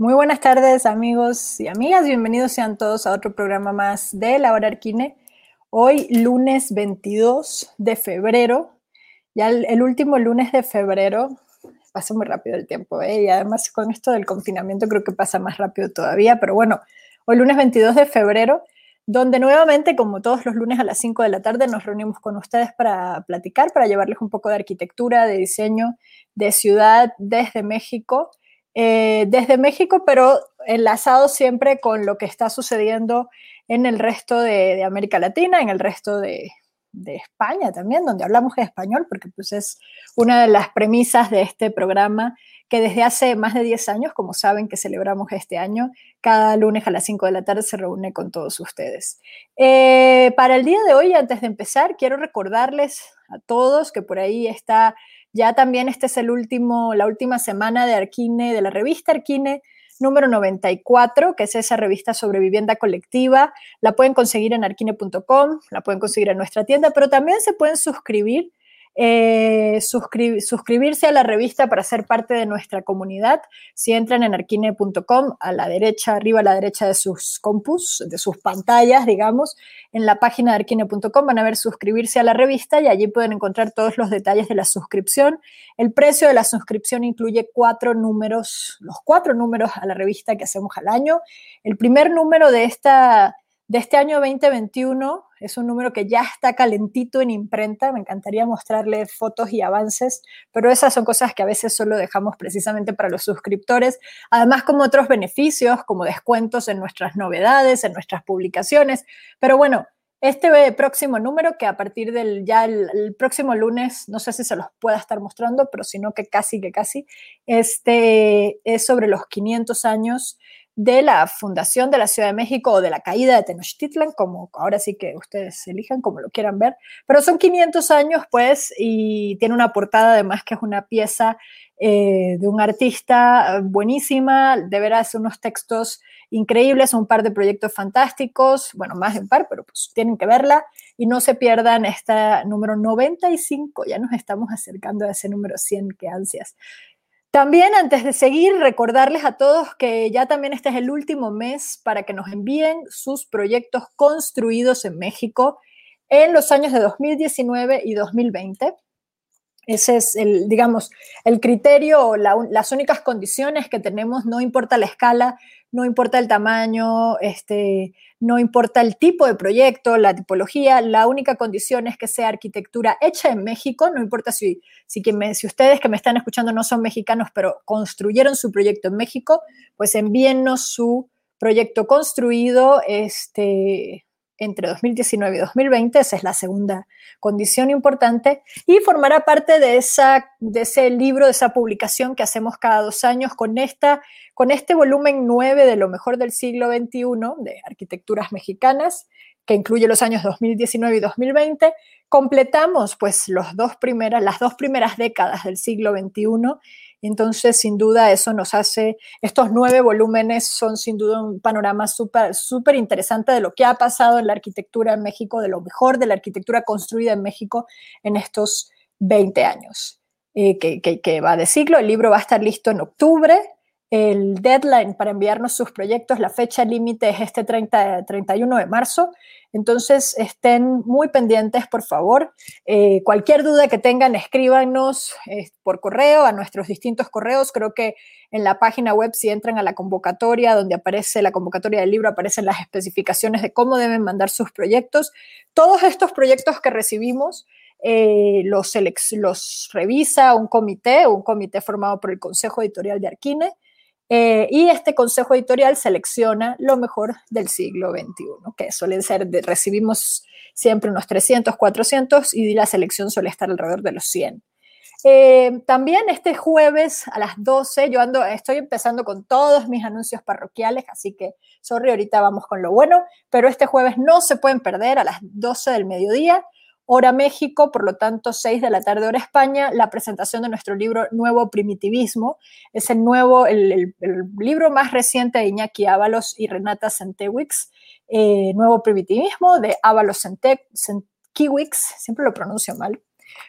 Muy buenas tardes amigos y amigas, bienvenidos sean todos a otro programa más de La Hora Arquine. Hoy lunes 22 de febrero, ya el, último lunes de febrero, pasa muy rápido el tiempo, ¿eh? y además con esto del confinamiento creo que pasa más rápido todavía, pero bueno, hoy lunes 22 de febrero, donde nuevamente, como todos los lunes a las 5 de la tarde, nos reunimos con ustedes para platicar, para llevarles un poco de arquitectura, de diseño, de ciudad desde México eh, desde México, pero enlazado siempre con lo que está sucediendo en el resto de, América Latina, en el resto de, España también, donde hablamos español, porque pues es una de las premisas de este programa que desde hace más de 10 años, como saben que celebramos este año, cada lunes a las 5 de la tarde se reúne con todos ustedes. Eh, para el día de hoy, antes de empezar, quiero recordarles a todos que por ahí está ya también este es el último, la última semana de Arquine, de la revista Arquine número 94, que es esa revista sobre vivienda colectiva. La pueden conseguir en arquine.com, la pueden conseguir en nuestra tienda, pero también se pueden suscribir eh, suscribirse a la revista para ser parte de nuestra comunidad. Si entran en arquine.com, a la derecha, arriba a la derecha de sus compus, de sus pantallas, digamos, en la página de arquine.com van a ver suscribirse a la revista y allí pueden encontrar todos los detalles de la suscripción. El precio de la suscripción incluye cuatro números, los cuatro números a la revista que hacemos al año. El primer número de esta de este año 2021 es un número que ya está calentito en imprenta. Me encantaría mostrarle fotos y avances, pero esas son cosas que a veces solo dejamos precisamente para los suscriptores. Además, como otros beneficios, como descuentos en nuestras novedades, en nuestras publicaciones. Pero bueno, este próximo número, que a partir del ya el, próximo lunes, no sé si se los pueda estar mostrando, pero si no, que casi, que casi, este es sobre los 500 años de la fundación de la Ciudad de México o de la caída de Tenochtitlan, como ahora sí que ustedes elijan como lo quieran ver, pero son 500 años pues y tiene una portada además que es una pieza eh, de un artista buenísima, de veras unos textos increíbles, un par de proyectos fantásticos, bueno, más de un par, pero pues tienen que verla. Y no se pierdan esta número 95, ya nos estamos acercando a ese número 100, que ansias. También antes de seguir, recordarles a todos que ya también este es el último mes para que nos envíen sus proyectos construidos en México en los años de 2019 y 2020. Ese es el, digamos, el criterio, las únicas condiciones que tenemos, no importa la escala, no importa el tamaño, este, no importa el tipo de proyecto, la tipología, la única condición es que sea arquitectura hecha en México, no importa si, si, si ustedes que me están escuchando no son mexicanos, pero construyeron su proyecto en México, pues envíennos su proyecto construido, este, entre 2019 y 2020, esa es la segunda condición importante, y formará parte de, ese libro, de esa publicación que hacemos cada dos años con, este volumen 9 de lo mejor del siglo XXI de arquitecturas mexicanas, que incluye los años 2019 y 2020. Completamos pues las dos primeras décadas del siglo XXI entonces, sin duda, eso nos hace, estos nueve volúmenes son sin duda un panorama súper súper interesante de lo que ha pasado en la arquitectura en México, de lo mejor de la arquitectura construida en México en estos 20 años eh, que, que va de siglo. El libro va a estar listo en octubre. El deadline para enviarnos sus proyectos, la fecha límite es este 30, 31 de marzo. Entonces, estén muy pendientes, por favor. Eh, cualquier duda que tengan, escríbanos eh, por correo a nuestros distintos correos. Creo que en la página web, si entran a la convocatoria, donde aparece la convocatoria del libro, aparecen las especificaciones de cómo deben mandar sus proyectos. Todos estos proyectos que recibimos, eh, los, los revisa un comité, un comité formado por el Consejo Editorial de Arquine. Eh, y este consejo editorial selecciona lo mejor del siglo XXI, que suelen ser, recibimos siempre unos 300, 400 y la selección suele estar alrededor de los 100. Eh, también este jueves a las 12, yo ando, estoy empezando con todos mis anuncios parroquiales, así que, sorry, ahorita vamos con lo bueno, pero este jueves no se pueden perder a las 12 del mediodía hora México, por lo tanto 6 de la tarde hora España, la presentación de nuestro libro Nuevo Primitivismo. Es el nuevo, el, libro más reciente de Iñaki Ábalos y Renata Sentewix, eh, Nuevo Primitivismo de Ábalos Sentewix, siempre lo pronuncio mal,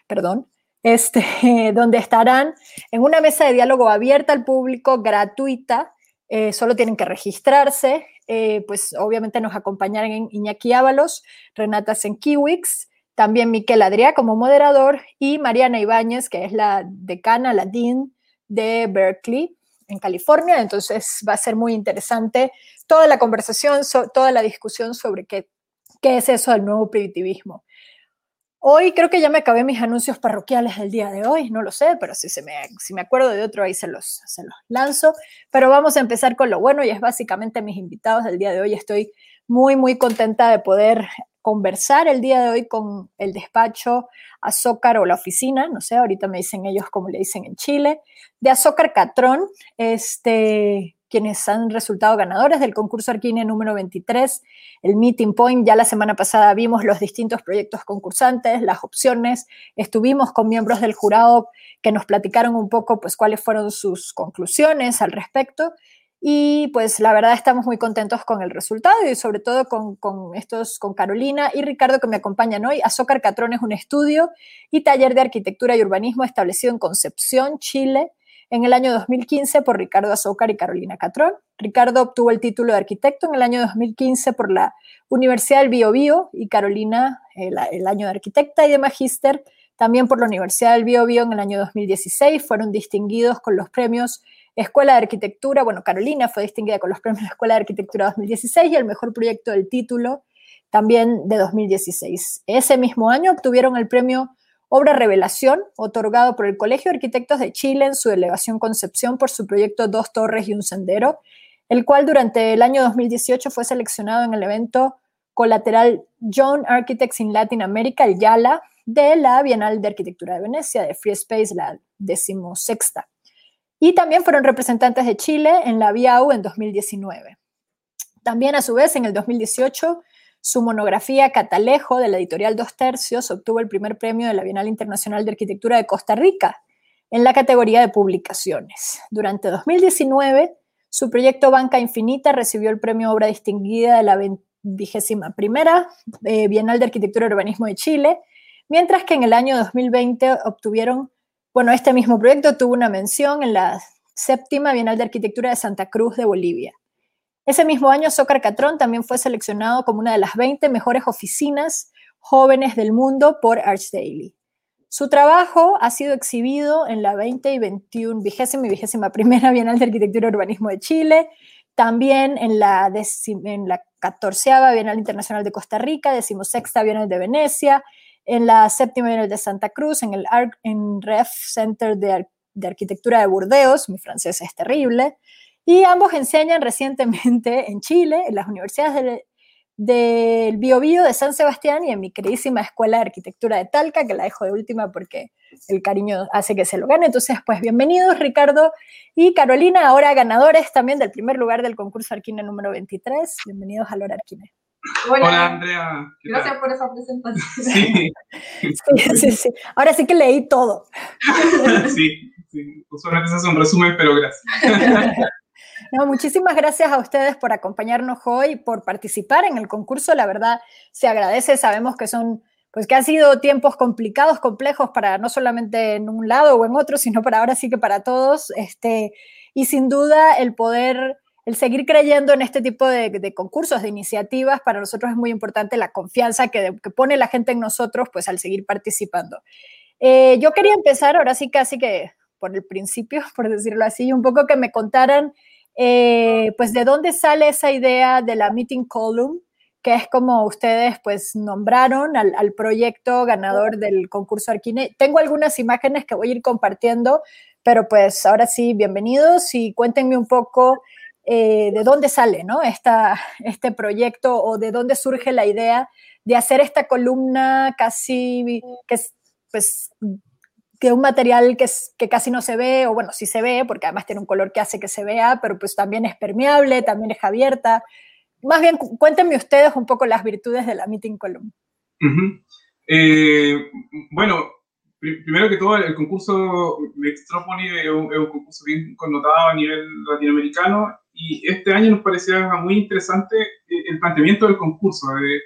perdón, este, donde estarán en una mesa de diálogo abierta al público, gratuita, eh, solo tienen que registrarse. Eh, pues obviamente nos acompañarán Iñaki Ábalos, Renata Senkiewicz, también Miquel Adrià como moderador y Mariana Ibáñez, que es la decana, la dean de Berkeley en California. Entonces va a ser muy interesante toda la conversación, toda la discusión sobre qué, qué es eso del nuevo primitivismo. Hoy creo que ya me acabé mis anuncios parroquiales del día de hoy, no lo sé, pero si, se me, si me acuerdo de otro ahí se los, se los lanzo. Pero vamos a empezar con lo bueno y es básicamente mis invitados del día de hoy. Estoy muy, muy contenta de poder conversar el día de hoy con el despacho Azócar o la oficina, no sé, ahorita me dicen ellos como le dicen en Chile, de Azócar Catrón, este, quienes han resultado ganadores del concurso Arquine número 23, el Meeting Point. Ya la semana pasada vimos los distintos proyectos concursantes, las opciones. Estuvimos con miembros del jurado que nos platicaron un poco pues cuáles fueron sus conclusiones al respecto. Y pues la verdad estamos muy contentos con el resultado y sobre todo con, estos, con Carolina y Ricardo que me acompañan hoy. Azócar Catrón es un estudio y taller de arquitectura y urbanismo establecido en Concepción, Chile, en el año 2015 por Ricardo Azócar y Carolina Catrón. Ricardo obtuvo el título de arquitecto en el año 2015 por la Universidad del Bio, y Carolina el, el, año de arquitecta y de magíster también por la Universidad del Bio, en el año 2016. Fueron distinguidos con los premios Escuela de Arquitectura, bueno, Carolina fue distinguida con los premios Escuela de Arquitectura 2016 y el mejor proyecto del título también de 2016. Ese mismo año obtuvieron el premio Obra Revelación, otorgado por el Colegio de Arquitectos de Chile en su delegación Concepción por su proyecto Dos Torres y un Sendero, el cual durante el año 2018 fue seleccionado en el evento colateral John Architects in Latin America, el YALA, de la Bienal de Arquitectura de Venecia, de Free Space, la decimosexta. Y también fueron representantes de Chile en la BIAU en 2019. También, a su vez, en el 2018 su monografía Catalejo de la editorial Dos Tercios obtuvo el primer premio de la Bienal Internacional de Arquitectura de Costa Rica en la categoría de publicaciones. Durante 2019, su proyecto Banca Infinita recibió el premio Obra Distinguida de la vigésima primera eh, Bienal de Arquitectura y Urbanismo de Chile, mientras que en el año 2020 obtuvieron, bueno, este mismo proyecto tuvo una mención en la séptima Bienal de Arquitectura de Santa Cruz de Bolivia. Ese mismo año, Zócar Catrón también fue seleccionado como una de las 20 mejores oficinas jóvenes del mundo por Arch Daily. Su trabajo ha sido exhibido en la 20 y 21, vigésima y vigésima primera Bienal de Arquitectura y Urbanismo de Chile, también en la, en la 14 Bienal Internacional de Costa Rica, decimosexta Bienal de Venecia, en la séptima de Santa Cruz, en el en REF Center de, de Arquitectura de Burdeos, mi francés es terrible, y ambos enseñan recientemente en Chile, en las universidades del, Biobío de San Sebastián y en mi queridísima Escuela de Arquitectura de Talca, que la dejo de última porque el cariño hace que se lo gane. Entonces, pues bienvenidos Ricardo y Carolina, ahora ganadores también del primer lugar del concurso Arquine número 23. Bienvenidos a Lora Arquine. Hola, Andrea. Gracias por esa presentación. Sí. sí, sí, sí. Ahora sí que leí todo. sí, sí. Usualmente se hace un resumen, pero gracias. No, muchísimas gracias a ustedes por acompañarnos hoy, por participar en el concurso. La verdad, se agradece. Sabemos que son, pues que han sido tiempos complicados, complejos para no solamente en un lado o en otro, sino para ahora sí que para todos. Este, y sin duda el poder, el seguir creyendo en este tipo de, concursos, de iniciativas, para nosotros es muy importante la confianza que, pone la gente en nosotros, pues al seguir participando. Eh, yo quería empezar ahora sí casi que por el principio, por decirlo así, un poco que me contaran eh, pues de dónde sale esa idea de la Meeting Column, que es como ustedes pues nombraron al, proyecto ganador del concurso Arquine. Tengo algunas imágenes que voy a ir compartiendo, pero pues ahora sí, bienvenidos y cuéntenme un poco eh, de dónde sale ¿no? Esta, este proyecto o de dónde surge la idea de hacer esta columna casi que pues que un material que, es, que casi no se ve, o bueno, sí se ve, porque además tiene un color que hace que se vea, pero pues también es permeable, también es abierta. Más bien, cuéntenme ustedes un poco las virtudes de la Meeting Column. Eh, bueno, primero que todo, el concurso Mextropoli es un, es un concurso bien connotado a nivel latinoamericano y este año nos parecía muy interesante el planteamiento del concurso. De,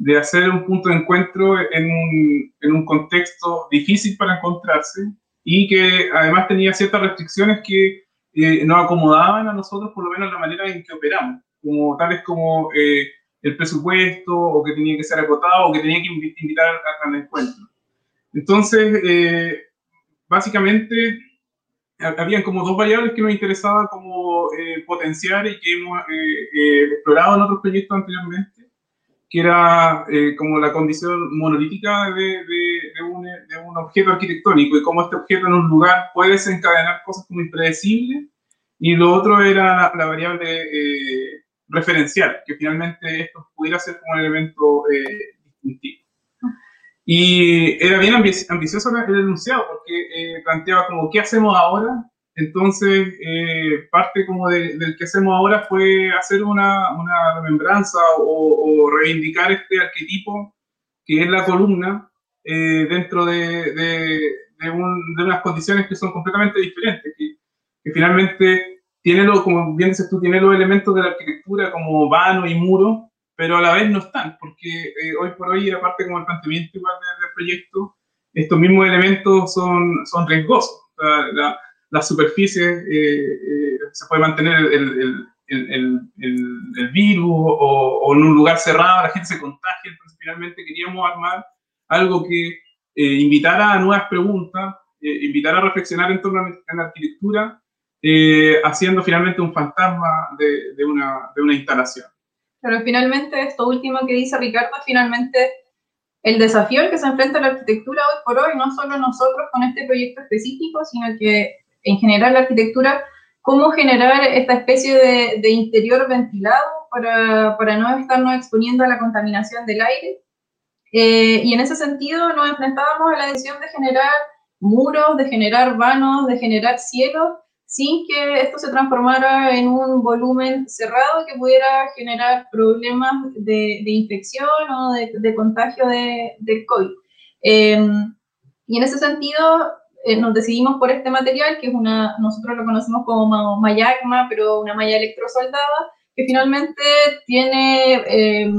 de hacer un punto de encuentro en un, en un, contexto difícil para encontrarse y que además tenía ciertas restricciones que eh, nos acomodaban a nosotros por lo menos la manera en que operamos, como tales como eh, el presupuesto, o que tenía que ser acotado, o que tenía que invitar al encuentro. Entonces, eh, básicamente, habían como dos variables que nos interesaba como potenciar y que hemos explorado en otros proyectos anteriormente que era eh, como la condición monolítica de, de, un, de, un, objeto arquitectónico y cómo este objeto en un lugar puede desencadenar cosas como impredecibles. Y lo otro era la, variable eh, referencial, que finalmente esto pudiera ser como un elemento eh, distintivo. Y era bien ambicioso el enunciado porque planteaba como, ¿qué hacemos ahora entonces, eh, parte como de, del que hacemos ahora fue hacer una, una remembranza o, reivindicar este arquetipo que es la columna eh, dentro de, de, de, unas condiciones que son completamente diferentes, que, que, finalmente tiene, lo, como bien dices tú, tiene los elementos de la arquitectura como vano y muro, pero a la vez no están, porque eh, hoy por hoy, aparte como el planteamiento igual del, proyecto, estos mismos elementos son, son riesgosos. la, las superficies eh, eh, se puede mantener el, el, el, virus o, en un lugar cerrado la gente se contagia. Entonces, finalmente queríamos armar algo que eh, invitara a nuevas preguntas, invitara a reflexionar en torno a la arquitectura, haciendo finalmente un fantasma de, de, una, de una instalación. Pero finalmente, esto último que dice Ricardo, finalmente el desafío al que se enfrenta la arquitectura hoy por hoy, no solo nosotros con este proyecto específico, sino que en general la arquitectura, cómo generar esta especie de, interior ventilado para, para, no estarnos exponiendo a la contaminación del aire. Eh, y en ese sentido nos enfrentábamos a la decisión de generar muros, de generar vanos, de generar cielos, sin que esto se transformara en un volumen cerrado que pudiera generar problemas de, infección o de, contagio de, del COVID. Eh, y en ese sentido, eh, nos decidimos por este material, que es una, nosotros lo conocemos como mayagma, pero una malla electrosoldada, que finalmente tiene eh,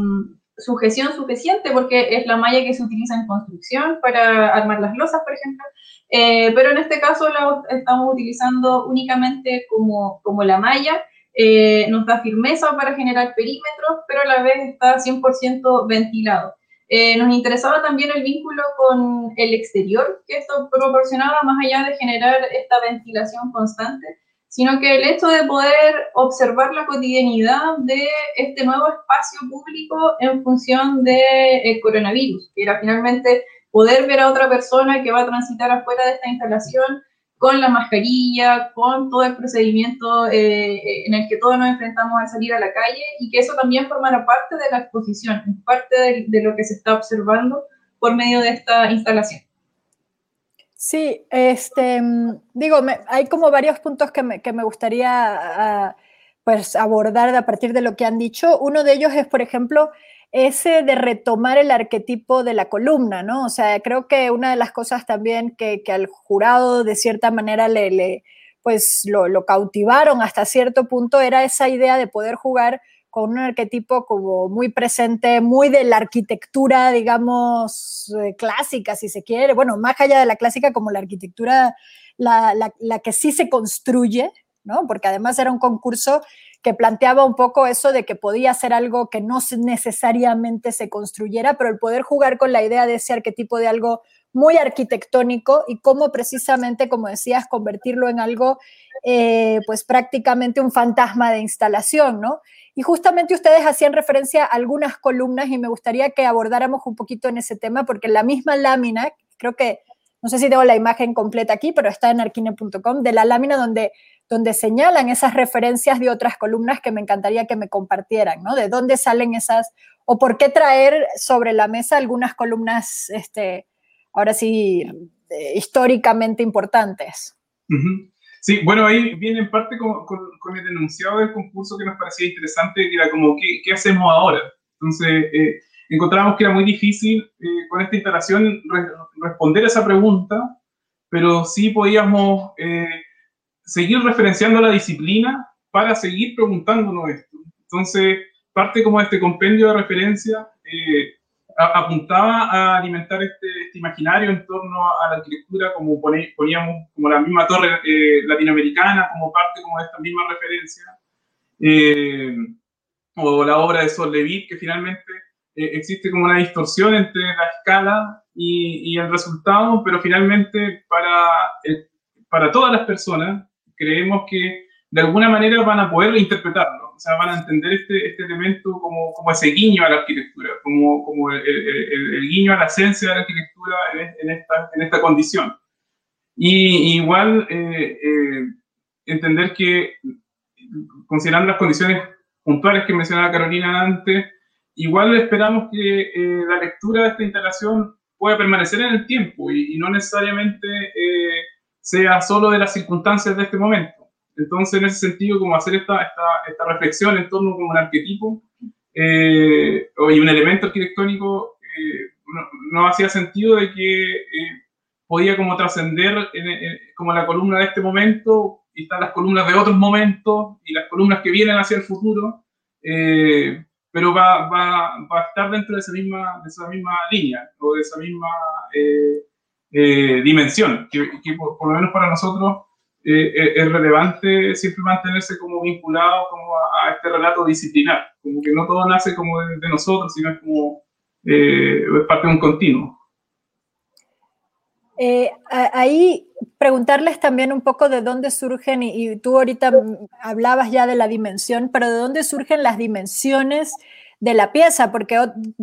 sujeción suficiente porque es la malla que se utiliza en construcción para armar las losas, por ejemplo, eh, pero en este caso la estamos utilizando únicamente como, como la malla, eh, nos da firmeza para generar perímetros, pero a la vez está 100% ventilado. Eh, nos interesaba también el vínculo con el exterior que esto proporcionaba, más allá de generar esta ventilación constante, sino que el hecho de poder observar la cotidianidad de este nuevo espacio público en función del de coronavirus, que era finalmente poder ver a otra persona que va a transitar afuera de esta instalación con la mascarilla, con todo el procedimiento eh, en el que todos nos enfrentamos al salir a la calle y que eso también formará parte de la exposición, parte de, lo que se está observando por medio de esta instalación. Sí, este, digo, hay como varios puntos que me, que me gustaría ah, pues abordar a partir de lo que han dicho. Uno de ellos es, por ejemplo, ese de retomar el arquetipo de la columna, ¿no? O sea, creo que una de las cosas también que, al jurado de cierta manera le, pues lo, cautivaron hasta cierto punto era esa idea de poder jugar con un arquetipo como muy presente, muy de la arquitectura, digamos, eh, clásica, si se quiere, bueno, más allá de la clásica, como la arquitectura, la, la que sí se construye, ¿no? Porque además era un concurso que planteaba un poco eso de que podía ser algo que no necesariamente se construyera, pero el poder jugar con la idea de ese arquetipo de algo muy arquitectónico y cómo precisamente, como decías, convertirlo en algo, eh, pues prácticamente un fantasma de instalación, ¿no? Y justamente ustedes hacían referencia a algunas columnas y me gustaría que abordáramos un poquito en ese tema, porque la misma lámina, creo que, no sé si tengo la imagen completa aquí, pero está en arquine.com, de la lámina donde donde señalan esas referencias de otras columnas que me encantaría que me compartieran, ¿no? De dónde salen esas, o por qué traer sobre la mesa algunas columnas, este, ahora sí, históricamente importantes. Sí, bueno, ahí viene en parte con, el enunciado del concurso que nos parecía interesante, que era como, ¿qué, hacemos ahora? Entonces, eh, encontramos que era muy difícil eh, con esta instalación responder a esa pregunta, pero sí podíamos... Eh, seguir referenciando la disciplina para seguir preguntándonos esto. Entonces, parte como de este compendio de referencia, eh, apuntaba a alimentar este, este, imaginario en torno a la arquitectura, como poníamos como la misma torre eh, latinoamericana, como parte como de esta misma referencia, eh, o la obra de Sol Levitt, que finalmente eh, existe como una distorsión entre la escala y, y el resultado, pero finalmente para, para todas las personas creemos que de alguna manera van a poder interpretarlo, o sea, van a entender este, este elemento como, como, ese guiño a la arquitectura, como, como el, el, guiño a la esencia de la arquitectura en, esta, en esta, condición. Y, igual eh, eh, entender que, considerando las condiciones puntuales que mencionaba Carolina antes, igual esperamos que eh, la lectura de esta instalación pueda permanecer en el tiempo y, y no necesariamente sea solo de las circunstancias de este momento. Entonces, en ese sentido, como hacer esta, esta, esta reflexión en torno como un arquetipo eh, y un elemento arquitectónico eh, no, hacía sentido de que eh, podía como trascender como la columna de este momento y están las columnas de otros momentos y las columnas que vienen hacia el futuro, pero va, va, va, a estar dentro de esa misma, de esa misma línea o de esa misma dimensión, que, que por, por, lo menos para nosotros eh, eh, es relevante siempre mantenerse como vinculado como a, este relato disciplinar, como que no todo nace como de, nosotros, sino es como eh, es parte de un continuo. ahí preguntarles también un poco de dónde surgen, y, y, tú ahorita hablabas ya de la dimensión, pero de dónde surgen las dimensiones de la pieza, porque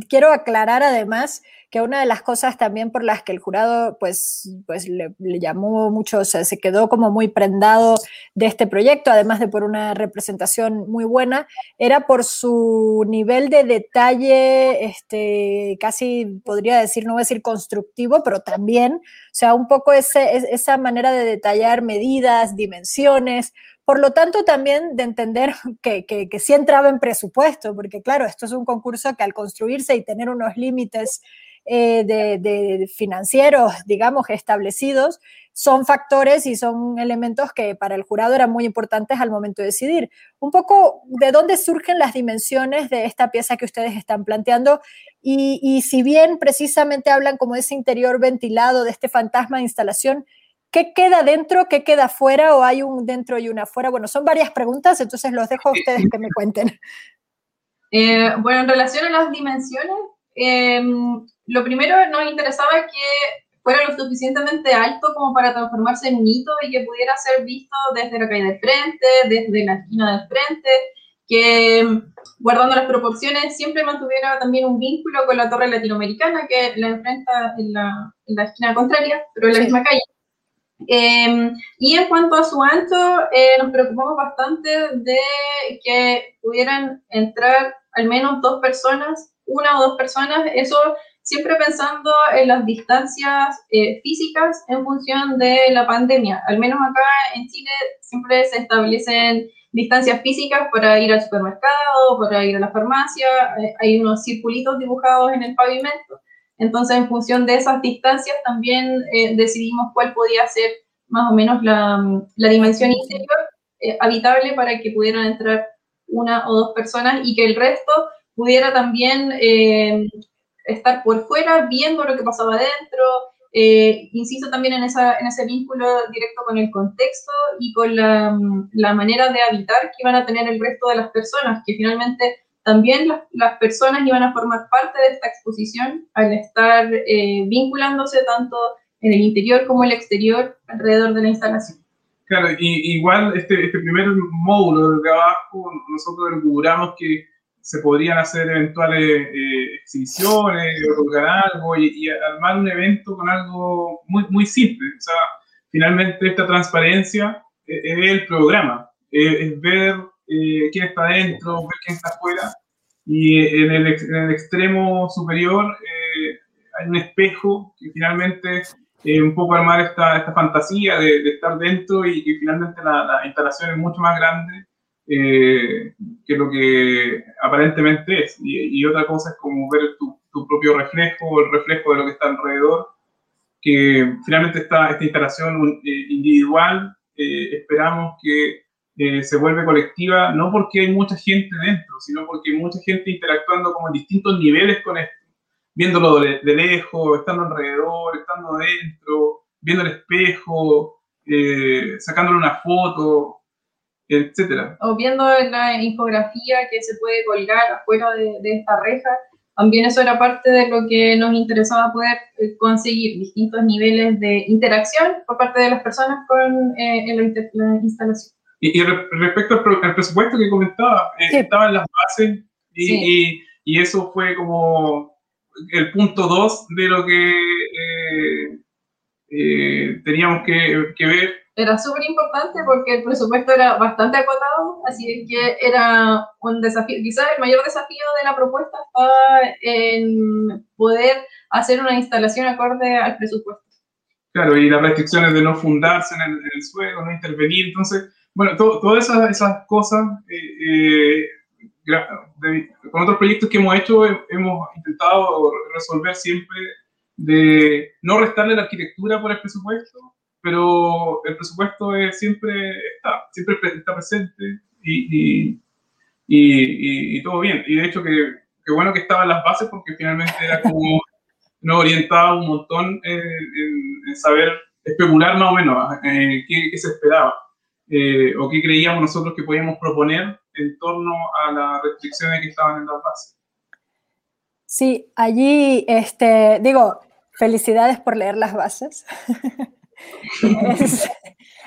quiero aclarar además que una de las cosas también por las que el jurado pues, pues le, llamó mucho, o sea, se quedó como muy prendado de este proyecto, además de por una representación muy buena, era por su nivel de detalle, este, casi podría decir, no voy a decir constructivo, pero también, o sea, un poco ese, esa manera de detallar medidas, dimensiones, por lo tanto, también de entender que, que, que, sí entraba en presupuesto, porque claro, esto es un concurso que al construirse y tener unos límites eh, de, financieros, digamos, establecidos, son factores y son elementos que para el jurado eran muy importantes al momento de decidir. Un poco de dónde surgen las dimensiones de esta pieza que ustedes están planteando y, si bien precisamente hablan como ese interior ventilado, de este fantasma de instalación, ¿qué queda dentro, qué queda fuera o hay un dentro y una fuera? Bueno, son varias preguntas, entonces los dejo a ustedes que me cuenten. Eh, bueno, en relación a las dimensiones, em, lo primero nos interesaba que fuera lo suficientemente alto como para transformarse en un hito y que pudiera ser visto desde la calle del frente, desde la esquina del frente, que guardando las proporciones siempre mantuviera también un vínculo con la torre latinoamericana que la enfrenta en la, en la esquina contraria, pero en la misma calle. Em, y en cuanto a su ancho, eh, nos preocupamos bastante de que pudieran entrar al menos dos personas, una o dos personas, eso siempre pensando en las distancias eh, físicas en función de la pandemia. Al menos acá en Chile siempre se establecen distancias físicas para ir al supermercado, para ir a la farmacia, eh, hay unos circulitos dibujados en el pavimento. Entonces, en función de esas distancias, también eh, decidimos cuál podía ser más o menos la, dimensión interior habitable para que pudieran entrar una o dos personas y que el resto pudiera también estar por fuera viendo lo que pasaba adentro. Eh, insisto también en ese vínculo directo con el contexto y con la, la, manera de habitar que iban a tener el resto de las personas, que finalmente también las, las personas iban a formar parte de esta exposición al estar eh, vinculándose tanto en el interior como el exterior alrededor de la instalación. Claro, y, igual este, este primer módulo de abajo, nosotros recubrimos que se podrían hacer eventuales eh, exhibiciones, otorgar algo y, armar un evento con algo muy, muy simple. O sea, finalmente esta transparencia eh, es el programa, es ver eh, quién está dentro, ver quién está afuera. Y en el, en el extremo superior hay un espejo que finalmente un poco armar esta, esta fantasía de, de, estar dentro y que finalmente la, la instalación es mucho más grande eh, que lo que aparentemente es. Y, otra cosa es como ver tu, tu, propio reflejo, el reflejo de lo que está alrededor, que finalmente esta, esta instalación eh, individual eh, esperamos que se vuelve colectiva, no porque hay mucha gente dentro, sino porque hay mucha gente interactuando como en distintos niveles con esto, viéndolo de, lejos, estando alrededor, estando adentro, viendo el espejo, eh, sacándole una foto, etcétera. O viendo la infografía que se puede colgar afuera de, esta reja, también eso era parte de lo que nos interesaba poder eh, conseguir, distintos niveles de interacción por parte de las personas con eh, la, instalación. Y, respecto al, presupuesto que comentaba, eh, estaban las bases y, y, eso fue como el punto dos de lo que teníamos que, que ver. Era súper importante porque el presupuesto era bastante acotado, así que era un desafío, quizás el mayor desafío de la propuesta estaba en poder hacer una instalación acorde al presupuesto. Claro, y las restricciones de no fundarse en el, suelo, no intervenir, entonces, bueno, todas esas, esas, cosas, eh, eh, con otros proyectos que hemos hecho, hemos intentado resolver siempre de no restarle la arquitectura por el presupuesto, pero el presupuesto es, siempre está, siempre está presente y, y, y, todo bien. Y de hecho, que, que, bueno que estaban las bases porque finalmente era como nos orientaba un montón en, saber especular más o menos eh, qué, qué, se esperaba eh, o qué creíamos nosotros que podíamos proponer en torno a las restricciones que estaban en las bases. Sí, allí, este, digo, felicidades por leer las bases.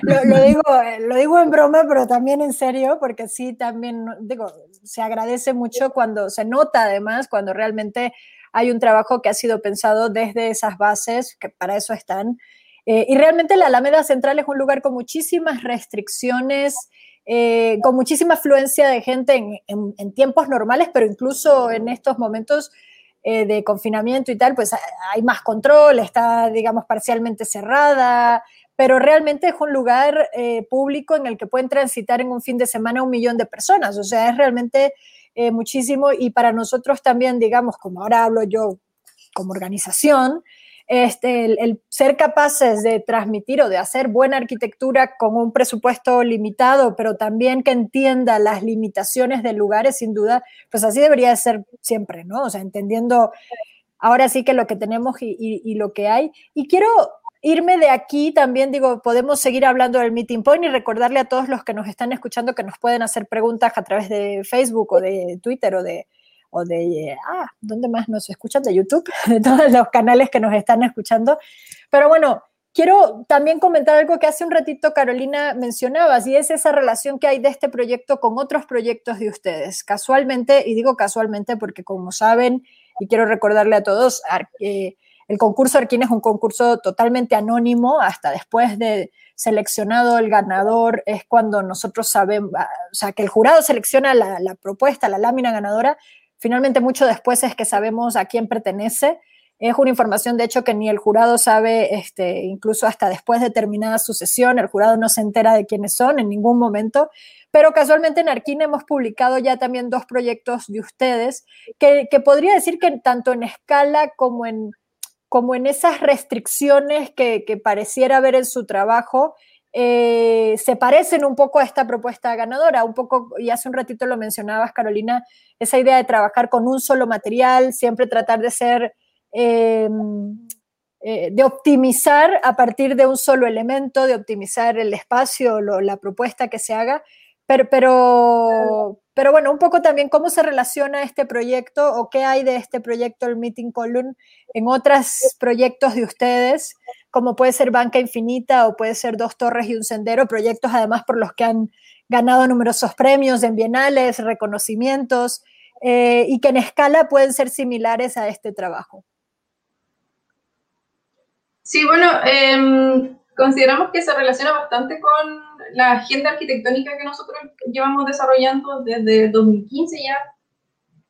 lo, digo, lo digo en broma, pero también en serio, porque sí, también, digo, se agradece mucho cuando se nota además, cuando realmente hay un trabajo que ha sido pensado desde esas bases, que para eso están. Eh, y realmente la Alameda Central es un lugar con muchísimas restricciones, eh, con muchísima afluencia de gente en, tiempos normales, pero incluso en estos momentos eh, de confinamiento y tal, pues hay más control, está, digamos, parcialmente cerrada, pero realmente es un lugar eh, público en el que pueden transitar en un fin de semana un millón de personas, o sea, es realmente eh, muchísimo y para nosotros también, digamos, como ahora hablo yo como organización, este, el, ser capaces de transmitir o de hacer buena arquitectura con un presupuesto limitado, pero también que entienda las limitaciones del lugar, es sin duda, pues así debería ser siempre, ¿no? O sea, entendiendo ahora sí que lo que tenemos y, lo que hay. Y quiero irme de aquí también, digo, podemos seguir hablando del Meeting Point y recordarle a todos los que nos están escuchando que nos pueden hacer preguntas a través de Facebook o de Twitter o de o de, ah, ¿dónde más nos escuchan? De YouTube, de todos los canales que nos están escuchando. Pero bueno, quiero también comentar algo que hace un ratito Carolina mencionaba, y es esa relación que hay de este proyecto con otros proyectos de ustedes. Casualmente, y digo casualmente porque como saben, y quiero recordarle a todos, eh, el concurso Arquín es un concurso totalmente anónimo, hasta después de seleccionado el ganador es cuando nosotros sabemos, o sea, que el jurado selecciona la, la propuesta, la lámina ganadora, Finalmente, mucho después es que sabemos a quién pertenece. Es una información, de hecho, que ni el jurado sabe, este, incluso hasta después de terminada su sesión, el jurado no se entera de quiénes son en ningún momento. Pero casualmente en Arquina hemos publicado ya también dos proyectos de ustedes, que, podría decir que tanto en escala como en, como en esas restricciones que, que pareciera ver en su trabajo, eh, se parecen un poco a esta propuesta ganadora, un poco, y hace un ratito lo mencionabas, Carolina, esa idea de trabajar con un solo material, siempre tratar de ser, em, eh, de optimizar a partir de un solo elemento, de optimizar el espacio, la propuesta que se haga, pero, pero, pero, bueno, un poco también cómo se relaciona este proyecto o qué hay de este proyecto, el Meeting Column, en otros proyectos de ustedes como puede ser Banca Infinita o puede ser Dos Torres y un Sendero, proyectos además por los que han ganado numerosos premios en bienales, reconocimientos, eh, y que en escala pueden ser similares a este trabajo. Sí, bueno, em, consideramos que se relaciona bastante con la agenda arquitectónica que nosotros llevamos desarrollando desde 2015 ya.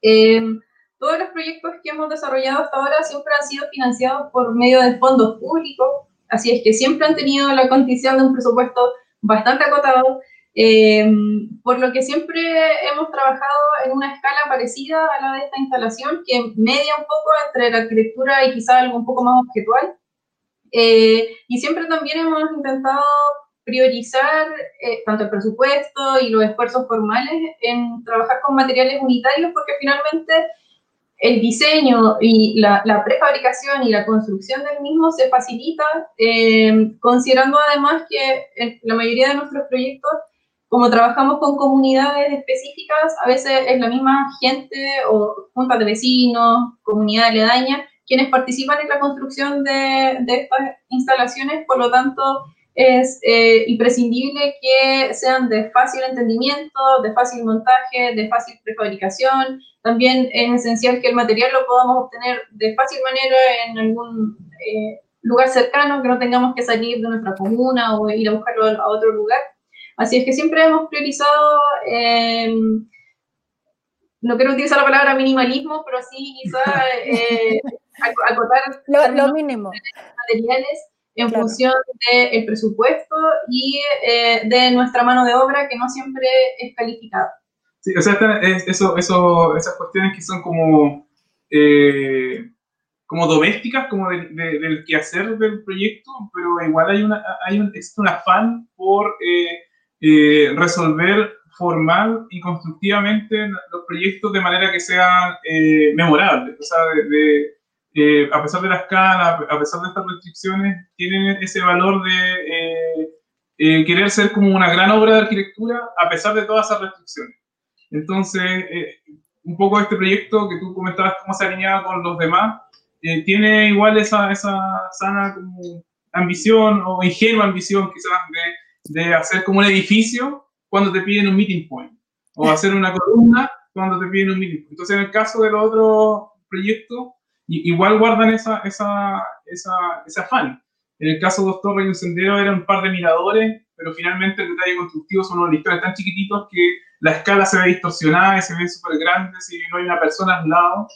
Em, todos los proyectos que hemos desarrollado hasta ahora siempre han sido financiados por medio de fondos públicos, así es que siempre han tenido la condición de un presupuesto bastante acotado, eh, por lo que siempre hemos trabajado en una escala parecida a la de esta instalación, que media un poco entre la arquitectura y quizá algo un poco más objetual. Eh, y siempre también hemos intentado priorizar eh, tanto el presupuesto y los esfuerzos formales en trabajar con materiales unitarios, porque finalmente el diseño y la, prefabricación y la construcción del mismo se facilita, eh, considerando además que la mayoría de nuestros proyectos, como trabajamos con comunidades específicas, a veces es la misma gente o juntas de vecinos, comunidad aledaña, quienes participan en la construcción de, estas instalaciones, por lo tanto es eh, imprescindible que sean de fácil entendimiento, de fácil montaje, de fácil prefabricación, también es esencial que el material lo podamos obtener de fácil manera en algún eh, lugar cercano, que no tengamos que salir de nuestra comuna o ir a buscarlo a otro lugar. Así es que siempre hemos priorizado, em, no quiero utilizar la palabra minimalismo, pero sí quizá eh, acotar lo, mínimo. materiales en función del presupuesto y eh, de nuestra mano de obra, que no siempre es calificada. Sí, o sea, esas cuestiones que son como, eh, como domésticas, como del quehacer del proyecto, pero igual hay, una, hay un, un afán por eh, eh, resolver formal y constructivamente los proyectos de manera que sean memorables. O sea, de, a pesar de la escala, a pesar de estas restricciones, tienen ese valor de querer ser como una gran obra de arquitectura a pesar de todas esas restricciones. Entonces, eh, un poco este proyecto que tú comentabas cómo se alineaba con los demás, eh, tiene igual esa, esa sana como ambición o ingenua ambición quizás de, de, hacer como un edificio cuando te piden un meeting point o hacer una columna cuando te piden un meeting point. Entonces, en el caso de los otros proyectos, igual guardan esa, esa, esa, ese afán. En el caso de Dos Torres y un Sendero eran un par de miradores, pero finalmente el detalle constructivo son unos listores tan chiquititos que la escala se ve distorsionada y se ve súper grande si no hay una persona al lado.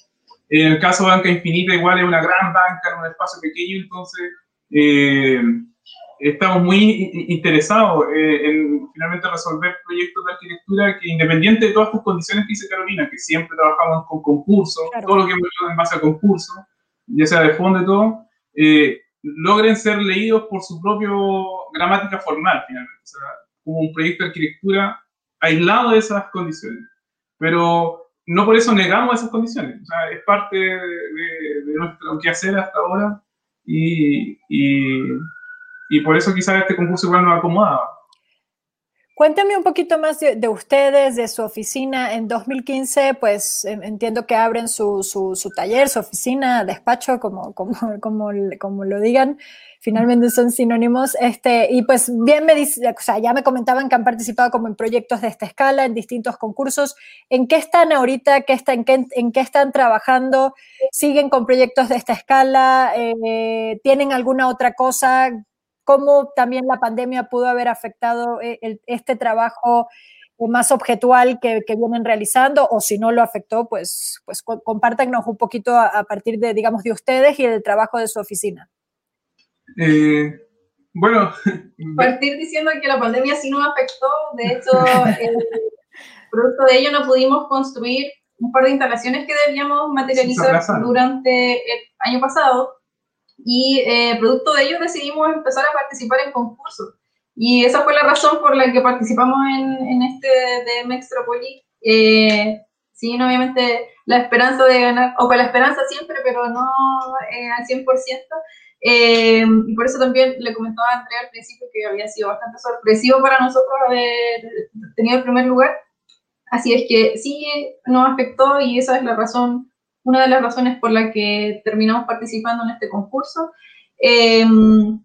En el caso de Banca Infinita, igual es una gran banca en un espacio pequeño, entonces eh, estamos muy interesados eh, en finalmente resolver proyectos de arquitectura que, independiente de todas estas condiciones que dice Carolina, que siempre trabajamos con concursos, todo lo que hemos hecho en base a concursos, ya sea de fondo y todo, eh, logren ser leídos por su propio gramática formal, finalmente. O sea, como un proyecto de arquitectura aislado de esas condiciones. Pero no por eso negamos esas condiciones. O sea, es parte de, de, nuestro quehacer hasta ahora y, y, por eso quizás este concurso igual nos acomodaba. Cuéntame un poquito más de, ustedes, de su oficina. En 2015, pues entiendo que abren su, su, taller, su oficina, despacho, como, como, como, como, lo digan. Finalmente son sinónimos. Este, y pues bien me dice, o sea, ya me comentaban que han participado como en proyectos de esta escala, en distintos concursos. ¿En qué están ahorita? ¿Qué está, en, qué, ¿En qué están trabajando? ¿Siguen con proyectos de esta escala? Eh, ¿Tienen alguna otra cosa? Cómo también la pandemia pudo haber afectado eh, este trabajo más objetual que, vienen realizando, o si no lo afectó, pues, pues compártanos un poquito a, partir de, digamos, de ustedes y del trabajo de su oficina. Eh, bueno. Partir diciendo que la pandemia sí nos afectó, de hecho, producto de ello no pudimos construir un par de instalaciones que debíamos materializar durante el año pasado, y eh, producto de ello decidimos empezar a participar en concursos. Y esa fue la razón por la que participamos en, en este de Mextropoli. Eh, sí, obviamente la esperanza de ganar, o con la esperanza siempre, pero no eh, al 100%. Eh, y por eso también le comentaba a Andrea al principio que había sido bastante sorpresivo para nosotros haber tenido el primer lugar. Así es que sí nos afectó y esa es la razón una de las razones por la que terminamos participando en este concurso. Em,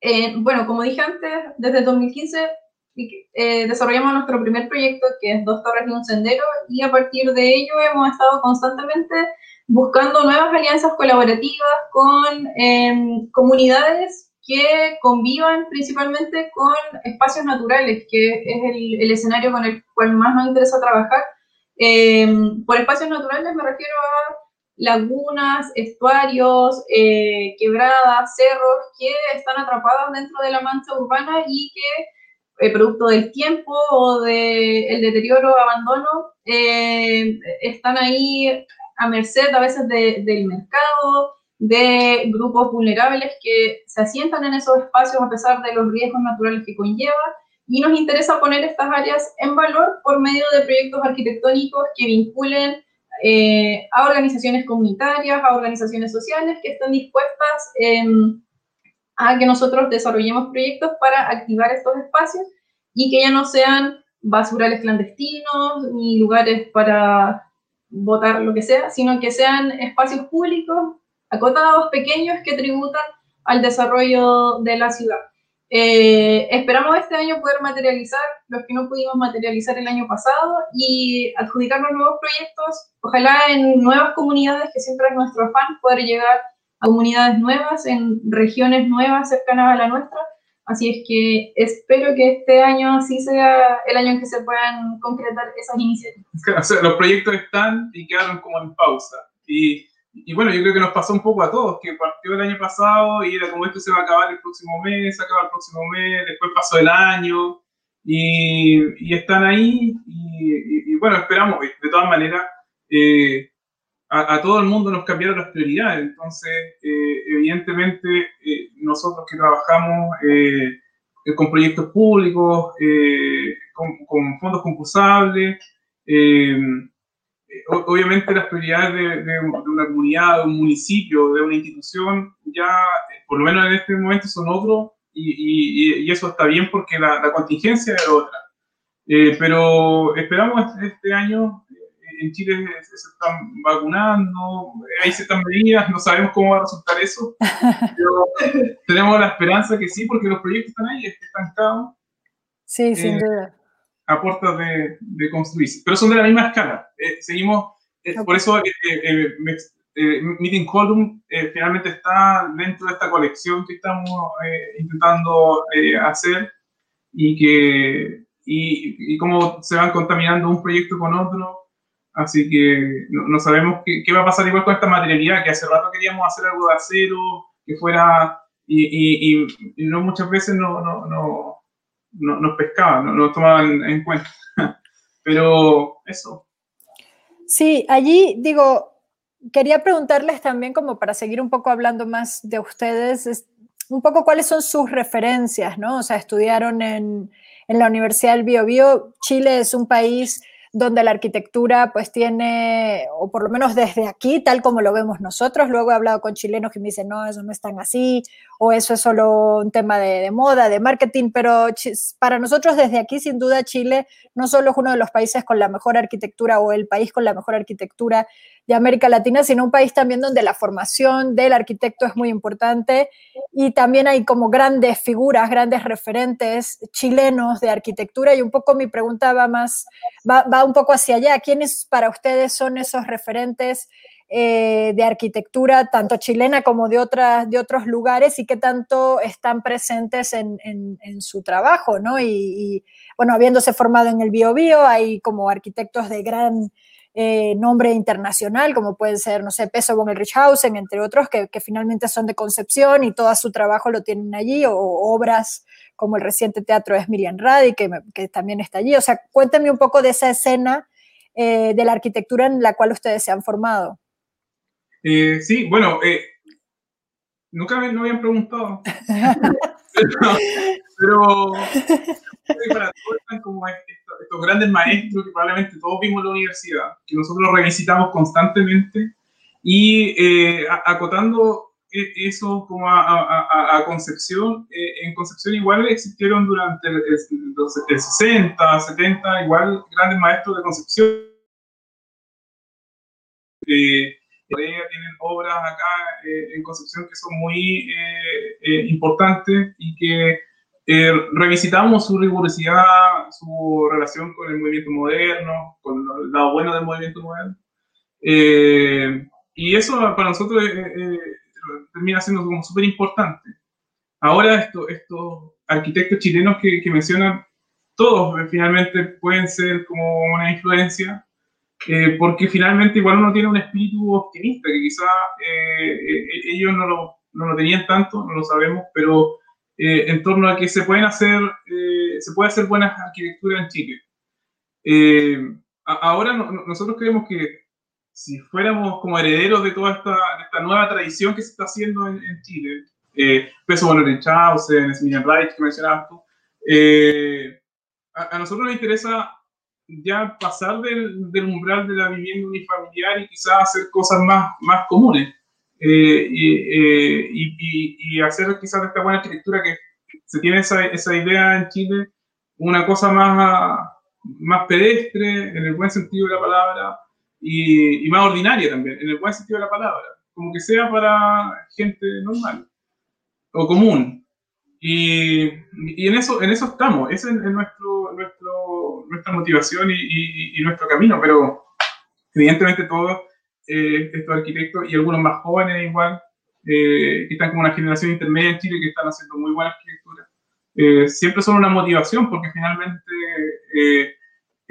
eh, bueno, como dije antes, desde 2015 eh, desarrollamos nuestro primer proyecto, que es Dos Torres y un Sendero, y a partir de ello hemos estado constantemente buscando nuevas alianzas colaborativas con em, comunidades que convivan principalmente con espacios naturales, que es el, el escenario con el cual más nos interesa trabajar eh, por espacios naturales me refiero a lagunas, estuarios, eh, quebradas, cerros que están atrapadas dentro de la mancha urbana y que, eh, producto del tiempo o del deterioro o abandono, están ahí a merced a veces del mercado, de grupos vulnerables que se asientan en esos espacios a pesar de los riesgos naturales que conlleva y nos interesa poner estas áreas en valor por medio de proyectos arquitectónicos que vinculen eh, a organizaciones comunitarias, a organizaciones sociales que están dispuestas em, a que nosotros desarrollemos proyectos para activar estos espacios y que ya no sean basurales clandestinos ni lugares para votar lo que sea, sino que sean espacios públicos, acotados, pequeños, que tributan al desarrollo de la ciudad. Eh, esperamos este año poder materializar los que no pudimos materializar el año pasado y adjudicarnos nuevos proyectos, ojalá en nuevas comunidades, que siempre es nuestro afán, poder llegar a comunidades nuevas, en regiones nuevas cercanas a la nuestra. Así es que espero que este año sí sea el año en que se puedan concretar esas iniciativas. O sea, los proyectos están y quedaron como en pausa. Y y bueno, yo creo que nos pasó un poco a todos, que partió el año pasado y era como esto se va a acabar el próximo mes, se acaba el próximo mes, después pasó el año y, y están ahí y, bueno, esperamos, de todas maneras, eh, a, todo el mundo nos cambiaron las prioridades, entonces eh, evidentemente eh, nosotros que trabajamos con proyectos públicos, con, con, fondos concursables, obviamente las prioridades de, una comunidad, de un municipio, de una institución, ya por lo menos en este momento son otros y, eso está bien porque la, contingencia es otra. Eh, pero esperamos este, año, eh, en Chile se, están vacunando, ahí se están medidas, no sabemos cómo va a resultar eso, pero tenemos la esperanza que sí, porque los proyectos están ahí, estancados. Sí, sin eh, duda a puertas de, de, construirse, pero son de la misma escala. Eh, seguimos, eh, por eso eh, Meeting Column finalmente está dentro de esta colección que estamos intentando hacer y que y, y, cómo se van contaminando un proyecto con otro. Así que no, sabemos qué, qué, va a pasar igual con esta materialidad, que hace rato queríamos hacer algo de acero, que fuera, y, y, y no muchas veces no, no, no no, nos pescaban, no nos tomaban en cuenta. Pero eso. Sí, allí digo, quería preguntarles también como para seguir un poco hablando más de ustedes, un poco cuáles son sus referencias, ¿no? O sea, estudiaron en, en la Universidad del Bio, Bio. Chile es un país donde la arquitectura pues tiene, o por lo menos desde aquí, tal como lo vemos nosotros, luego he hablado con chilenos que me dicen, no, eso no es tan así, o eso es solo un tema de, de moda, de marketing, pero para nosotros desde aquí, sin duda, Chile no solo es uno de los países con la mejor arquitectura o el país con la mejor arquitectura de América Latina, sino un país también donde la formación del arquitecto es muy importante y también hay como grandes figuras, grandes referentes chilenos de arquitectura y un poco mi pregunta va más, va, va un poco hacia allá. ¿Quiénes para ustedes son esos referentes? Eh, de arquitectura, tanto chilena como de, otras, de otros lugares, y qué tanto están presentes en, en, su trabajo, ¿no? Y, y, bueno, habiéndose formado en el Bio, Bio hay como arquitectos de gran eh, nombre internacional, como pueden ser, no sé, Peso von Richhausen, entre otros, que, que, finalmente son de Concepción y todo su trabajo lo tienen allí, o, obras como el reciente teatro de Miriam Radi, que, que, también está allí. O sea, cuéntenme un poco de esa escena eh, de la arquitectura en la cual ustedes se han formado. Eh, sí, bueno, nunca me, habían preguntado. pero, pero como estos grandes maestros que probablemente todos vimos en la universidad, que nosotros revisitamos constantemente y eh, acotando e, eso como a, Concepción, eh, en Concepción igual existieron durante el, 60, 70, igual grandes maestros de Concepción. Eh, tienen obras acá en Concepción que son muy importantes y que eh, revisitamos su rigurosidad, su relación con el movimiento moderno, con el lado bueno del movimiento moderno. Eh, y eso para nosotros eh, termina siendo como súper importante. Ahora esto, estos arquitectos chilenos que, que, mencionan, todos finalmente pueden ser como una influencia, porque finalmente igual uno tiene un espíritu optimista, que quizá ellos no lo, no lo tenían tanto, no lo sabemos, pero eh, en torno a que se pueden hacer, eh, se puede hacer buenas arquitecturas en Chile. Eh, ahora nosotros creemos que si fuéramos como herederos de toda esta, esta nueva tradición que se está haciendo en, Chile, Peso Bueno en Chausen, Emilian Reich que mencionabas tú, a, nosotros nos interesa ya pasar del, del, umbral de la vivienda unifamiliar y quizás hacer cosas más, más comunes. Eh, eh, y, y, y, hacer quizás esta buena arquitectura que se tiene esa, esa idea en Chile, una cosa más, más pedestre, en el buen sentido de la palabra, y, y, más ordinaria también, en el buen sentido de la palabra, como que sea para gente normal o común. Y, y en, eso, en eso estamos, esa es, nuestro, nuestro, nuestra motivación y, y, nuestro camino, pero evidentemente todos eh, estos arquitectos y algunos más jóvenes igual, eh, que están como una generación intermedia en Chile que están haciendo muy buena arquitectura, eh, siempre son una motivación porque finalmente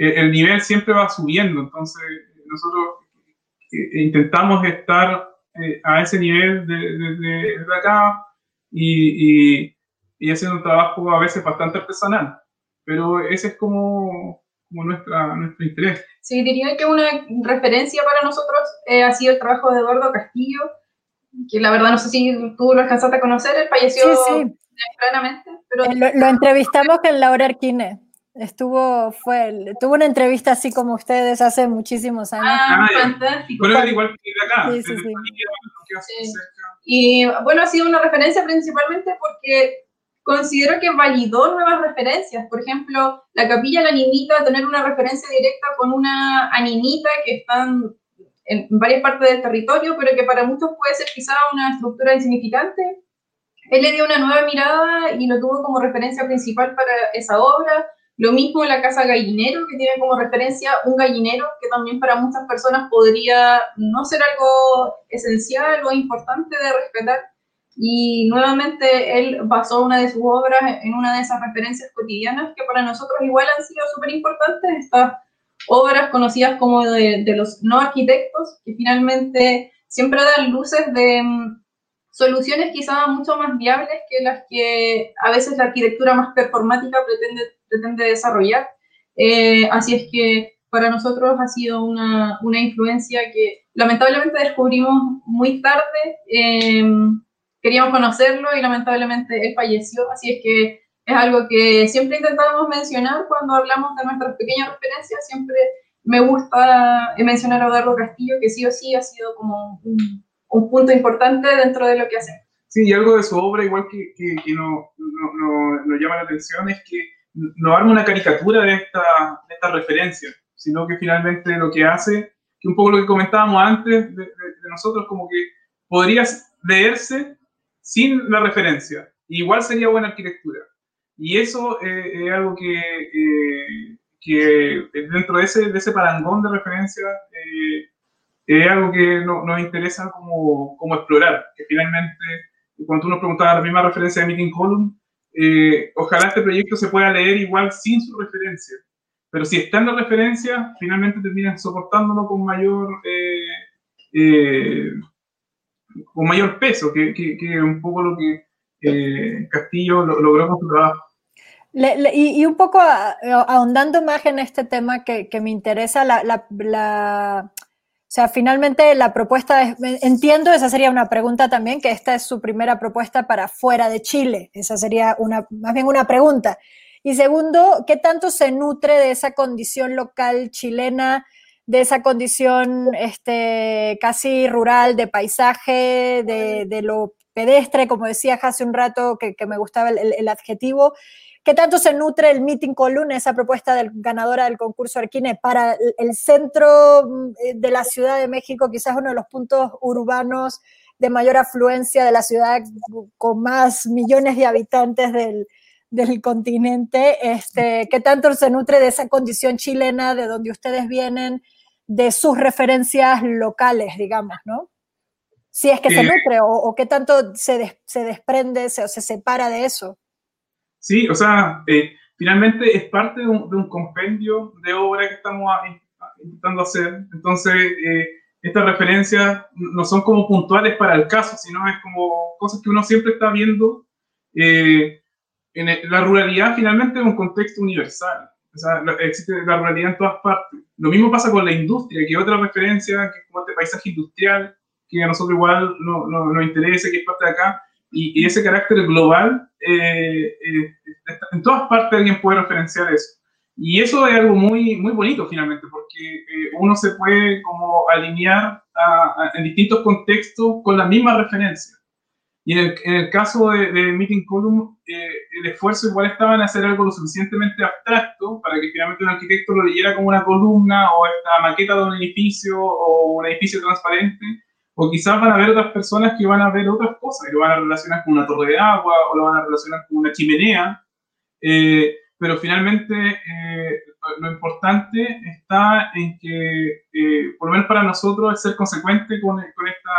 eh, el nivel siempre va subiendo, entonces nosotros eh, intentamos estar eh, a ese nivel desde de, de, acá y, y, y, haciendo un trabajo a veces bastante artesanal, pero ese es como, como nuestra, nuestro interés. Sí, diría que una referencia para nosotros eh, ha sido el trabajo de Eduardo Castillo, que la verdad no sé si tú lo alcanzaste a conocer, él falleció sí, sí. tempranamente. Pero... Lo, lo entrevistamos con Laura Arquine. Estuvo, fue, tuvo una entrevista así como ustedes hace muchísimos años. Ah, fantástico. Bueno, igual que acá. Sí, sí, sí. Y bueno, ha sido una referencia principalmente porque considero que validó nuevas referencias. Por ejemplo, la capilla La Niñita, tener una referencia directa con una animita que están en varias partes del territorio, pero que para muchos puede ser quizá una estructura insignificante. Él le dio una nueva mirada y lo tuvo como referencia principal para esa obra lo mismo la Casa Gallinero, que tiene como referencia un gallinero, que también para muchas personas podría no ser algo esencial o importante de respetar. Y nuevamente él basó una de sus obras en una de esas referencias cotidianas que para nosotros igual han sido súper importantes, estas obras conocidas como de, de los no arquitectos, que finalmente siempre dan luces de mm, soluciones quizás mucho más viables que las que a veces la arquitectura más performática pretende pretende desarrollar. Eh, así es que para nosotros ha sido una, una, influencia que lamentablemente descubrimos muy tarde. Eh, queríamos conocerlo y lamentablemente él falleció, así es que es algo que siempre intentamos mencionar cuando hablamos de nuestras pequeñas referencias, siempre me gusta mencionar a Eduardo Castillo, que sí o sí ha sido como un, un punto importante dentro de lo que hacemos. Sí, y algo de su obra, igual que, que, que nos no, no, no llama la atención, es que no arma una caricatura de esta, de esta referencia, sino que finalmente lo que hace, que un poco lo que comentábamos antes de, de, de nosotros, como que podría leerse sin la referencia, igual sería buena arquitectura. Y eso eh, es algo que, eh, que dentro de ese, de ese parangón de referencia eh, es algo que no, nos interesa como, como explorar, que finalmente, cuando tú nos preguntabas la misma referencia de Meeting Column, ojalá este proyecto se pueda leer igual sin su referencia. Pero si está en la referencia, finalmente terminan soportándolo con mayor, con mayor peso, que, que, que, un poco lo que eh, Castillo lo, logró con su trabajo. Le, le, y, y, un poco ahondando más en este tema que, que me interesa, la, la, la o sea, finalmente la propuesta es, entiendo, esa sería una pregunta también, que esta es su primera propuesta para fuera de Chile. Esa sería una, más bien una pregunta. Y segundo, ¿qué tanto se nutre de esa condición local chilena, de esa condición este, casi rural, de paisaje, de, lo pedestre, como decía hace un rato, que, me gustaba el, el, el adjetivo, ¿Qué tanto se nutre el Meeting Column, esa propuesta del, ganadora del concurso Arquine, para el centro mm, de la Ciudad de México, quizás uno de los puntos urbanos de mayor afluencia de la ciudad con más millones de habitantes del, del continente? Este, ¿Qué tanto se nutre de esa condición chilena, de donde ustedes vienen, de sus referencias locales, digamos, ¿no? Si es que se nutre o, o qué tanto se, des, se desprende se, o se separa de eso. Sí, o sea, eh, finalmente es parte de un, de un, compendio de obra que estamos intentando hacer. Entonces, eh, estas referencias no son como puntuales para el caso, sino es como cosas que uno siempre está viendo. Eh, en el, la ruralidad finalmente es un contexto universal. O sea, existe la ruralidad en todas partes. Lo mismo pasa con la industria, que otra referencia, que es como este paisaje industrial, que a nosotros igual no, no, nos interesa, que es parte de acá, y, y ese carácter global, eh, eh, en todas partes alguien puede referenciar eso. Y eso es algo muy, muy bonito finalmente, porque eh, uno se puede como alinear en distintos contextos con las mismas referencias. Y en el, caso de, Meeting Column, eh, el esfuerzo igual estaba en hacer algo lo suficientemente abstracto para que finalmente un arquitecto lo leyera como una columna o esta maqueta de un edificio o un edificio transparente, o quizás van a ver otras personas que van a ver otras cosas, que lo van a relacionar con una torre de agua o lo van a relacionar con una chimenea. Eh, pero finalmente eh, lo importante está en que, eh, por lo menos para nosotros, es ser consecuente con, con esta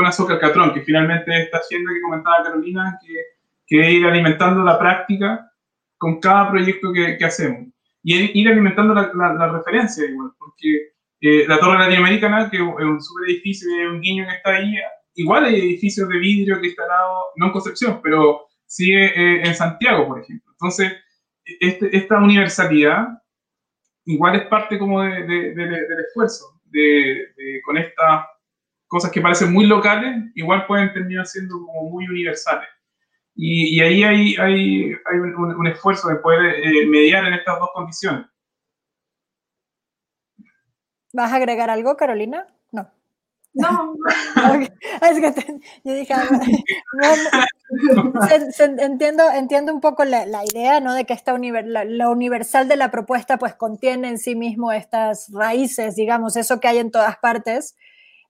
con Azúcar Catrón, que finalmente esta hacienda que comentaba Carolina, que, que ir alimentando la práctica con cada proyecto que, que hacemos. Y ir alimentando la, la, referencia igual, porque eh, la Torre Latinoamericana, que es un super edificio, un guiño que está ahí, igual hay edificios de vidrio que instalado, no en Concepción, pero sí en Santiago, por ejemplo. Entonces, este, esta universalidad igual es parte como de, del esfuerzo, de, con estas cosas que parecen muy locales, igual pueden terminar siendo como muy universales. Y, ahí hay, hay, hay un, esfuerzo de poder eh, mediar en estas dos condiciones. ¿Vas a agregar algo, Carolina? No. No. es que yo dije, entiendo, entiendo un poco la, idea, ¿no? De que esta la, universal de la propuesta, pues contiene en sí mismo estas raíces, digamos, eso que hay en todas partes.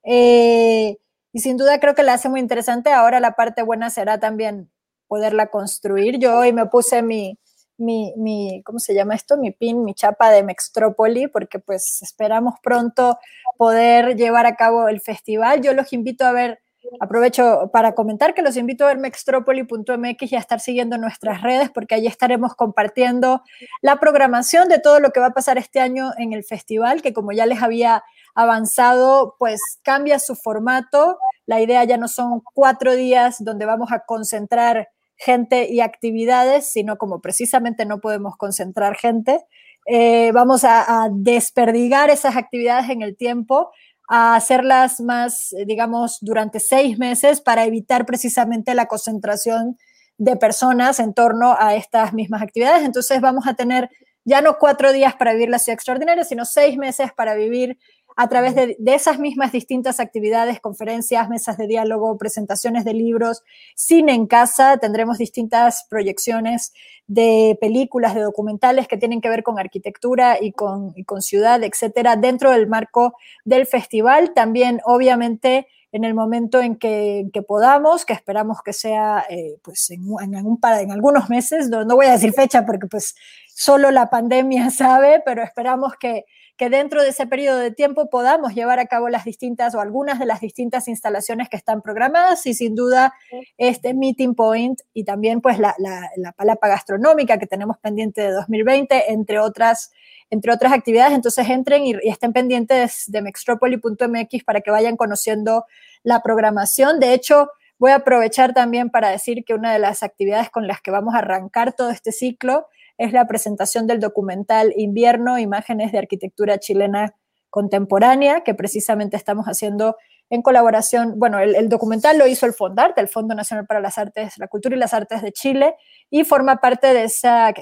Eh, y sin duda creo que la hace muy interesante. Ahora la parte buena será también poderla construir. Yo hoy me puse mi, mi, mi, ¿cómo se llama esto? Mi pin, mi chapa de Mextrópoli, porque pues esperamos pronto poder llevar a cabo el festival. Yo los invito a ver, aprovecho para comentar que los invito a ver mextropoli.mx y a estar siguiendo nuestras redes, porque allí estaremos compartiendo la programación de todo lo que va a pasar este año en el festival, que como ya les había avanzado, pues cambia su formato. La idea ya no son cuatro días donde vamos a concentrar gente y actividades, sino como precisamente no podemos concentrar gente, eh, vamos a, desperdigar esas actividades en el tiempo, a hacerlas más, digamos, durante seis meses para evitar precisamente la concentración de personas en torno a estas mismas actividades. Entonces vamos a tener ya no cuatro días para vivir la ciudad extraordinaria, sino seis meses para vivir a través de, esas mismas distintas actividades, conferencias, mesas de diálogo, presentaciones de libros, cine en casa, tendremos distintas proyecciones de películas, de documentales que tienen que ver con arquitectura y con, con ciudad, etcétera, dentro del marco del festival. También, obviamente, en el momento en que, podamos, que esperamos que sea eh, pues en, en, en, algunos meses, no, no, voy a decir fecha porque pues solo la pandemia sabe, pero esperamos que, que dentro de ese periodo de tiempo podamos llevar a cabo las distintas o algunas de las distintas instalaciones que están programadas y sin duda este Meeting Point y también pues la, la, palapa gastronómica que tenemos pendiente de 2020, entre otras, entre otras actividades. Entonces entren y, estén pendientes de mextropoli.mx para que vayan conociendo la programación. De hecho, voy a aprovechar también para decir que una de las actividades con las que vamos a arrancar todo este ciclo es la presentación del documental Invierno, Imágenes de Arquitectura Chilena Contemporánea, que precisamente estamos haciendo en colaboración, bueno, el, documental lo hizo el Fondarte, el Fondo Nacional para las Artes, la Cultura y las Artes de Chile, y forma parte de,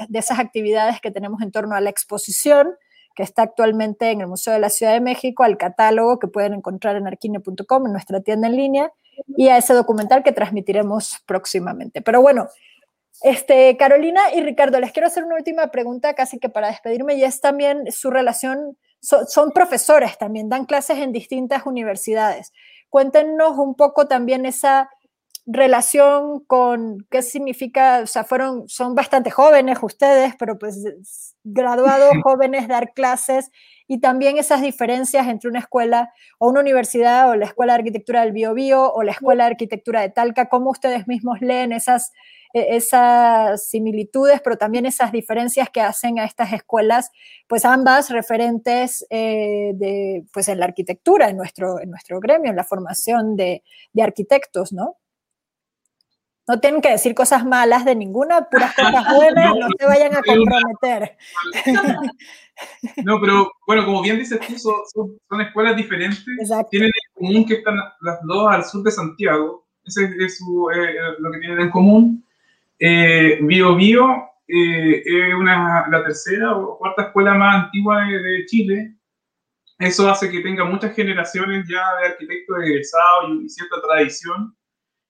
de esas actividades que tenemos en torno a la exposición que está actualmente en el Museo de la Ciudad de México, al catálogo que pueden encontrar en arquine.com, en nuestra tienda en línea, y a ese documental que transmitiremos próximamente. Pero bueno, este, Carolina y Ricardo, les quiero hacer una última pregunta casi que para despedirme y es también su relación, son profesores también, dan clases en distintas universidades. Cuéntenos un poco también esa relación con qué significa, o sea, fueron, son bastante jóvenes ustedes, pero pues graduados jóvenes dar clases y también esas diferencias entre una escuela o una universidad o la Escuela de Arquitectura del Bio, Bio o la Escuela de Arquitectura de Talca, cómo ustedes mismos leen esas esas similitudes, pero también esas diferencias que hacen a estas escuelas, pues ambas referentes eh, de, pues en la arquitectura, en nuestro, en nuestro gremio, en la formación de, de arquitectos, ¿no? No tienen que decir cosas malas de ninguna, puras cosas buenas, no, se vayan a comprometer. No, pero bueno, como bien dices tú, son, son, escuelas diferentes. Tienen en común que están las dos al sur de Santiago. Ese es, su, eh, lo que tienen en común. Eh, Bio Bio eh, es una, la tercera o cuarta escuela más antigua de, Chile. Eso hace que tenga muchas generaciones ya de arquitectos egresados y, cierta tradición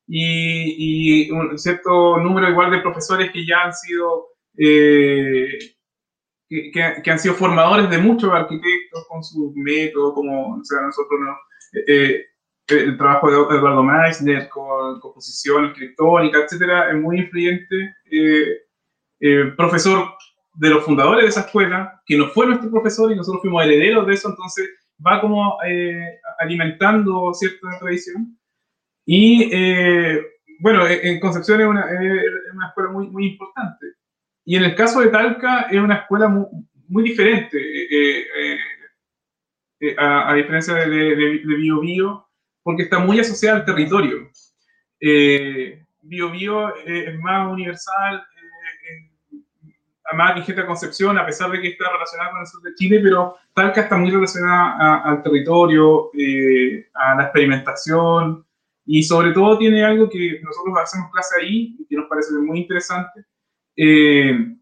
y, un cierto número igual de profesores que ya han sido eh, que, han sido formadores de muchos arquitectos con su método, como o sea, nosotros no, eh, el trabajo de Eduardo Meissner con composición arquitectónica, etcétera, es muy influyente. Eh, profesor de los fundadores de esa escuela, que no fue nuestro profesor y nosotros fuimos herederos de eso, entonces va como eh, alimentando cierta tradición. Y eh, bueno, en Concepción es una, una, escuela muy, muy importante. Y en el caso de Talca es una escuela muy, muy diferente, a, a, diferencia de, de, de Bio, Bio porque está muy asociada al territorio. Bio Bio es más universal, más vigente a Concepción, a pesar de que está relacionada con el sur de Chile, pero Talca está muy relacionada al territorio, eh, a la experimentación, y sobre todo tiene algo que nosotros hacemos clase ahí, que nos parece muy interesante, eh,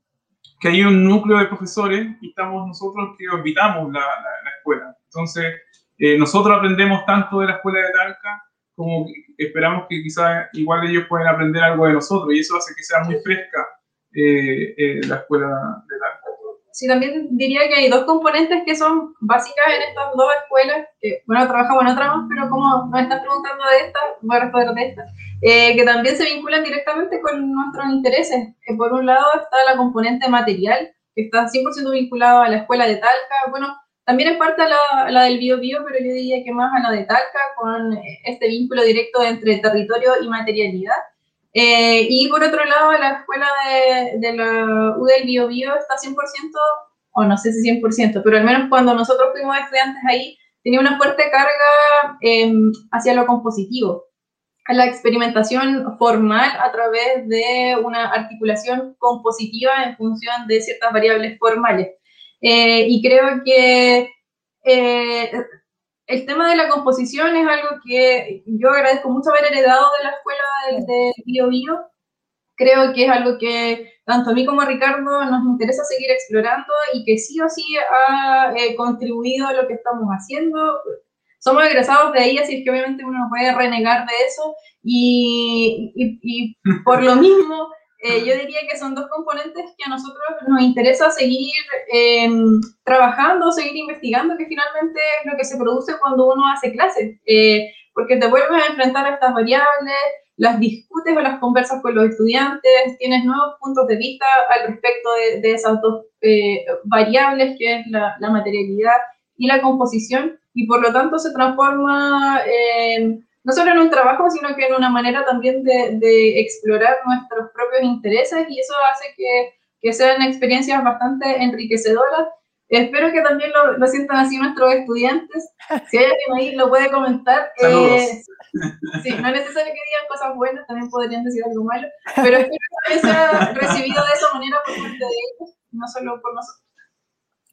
que hay un núcleo de profesores y estamos nosotros que orbitamos la, la, escuela. Entonces, eh, nosotros aprendemos tanto de la escuela de Talca como esperamos que quizás igual ellos pueden aprender algo de nosotros y eso hace que sea muy fresca eh, eh, la escuela de la Sí, también diría que hay dos componentes que son básicas en estas dos escuelas, que, bueno, trabajamos en otras más, pero como nos están preguntando de esta, voy a responder de esta, eh, que también se vinculan directamente con nuestros intereses. Que por un lado está la componente material, que está 100% vinculado a la escuela de Talca, bueno, también es parte la, la del bio, bio pero yo diría que más a la de Talca, con este vínculo directo entre territorio y materialidad. Eh, y por otro lado, la escuela de, de la U del Bio, Bio está 100%, o no sé si 100%, pero al menos cuando nosotros fuimos estudiantes ahí, tenía una fuerte carga em, hacia lo compositivo, a la experimentación formal a través de una articulación compositiva en función de ciertas variables formales. Eh, y creo que eh, el tema de la composición es algo que yo agradezco mucho haber heredado de la escuela de, Bio Bio. Creo que es algo que tanto a mí como a Ricardo nos interesa seguir explorando y que sí o sí ha eh, contribuido a lo que estamos haciendo. Somos egresados de ahí, así que obviamente uno no puede renegar de eso y, y por lo mismo eh, yo diría que son dos componentes que a nosotros nos interesa seguir em, trabajando, seguir investigando, que finalmente es lo que se produce cuando uno hace clases, eh, porque te vuelves a enfrentar a estas variables, las discutes o las conversas con los estudiantes, tienes nuevos puntos de vista al respecto de, esas dos eh, variables, que es la, la, materialidad y la composición, y por lo tanto se transforma en no solo en un trabajo, sino que en una manera también de, explorar nuestros propios intereses y eso hace que, que, sean experiencias bastante enriquecedoras. Espero que también lo, lo, sientan así nuestros estudiantes. Si hay alguien ahí, lo puede comentar. Eh, sí, no es necesario que digan cosas buenas, también podrían decir algo malo, pero espero que sea recibido de esa manera por parte de ellos, no solo por nosotros.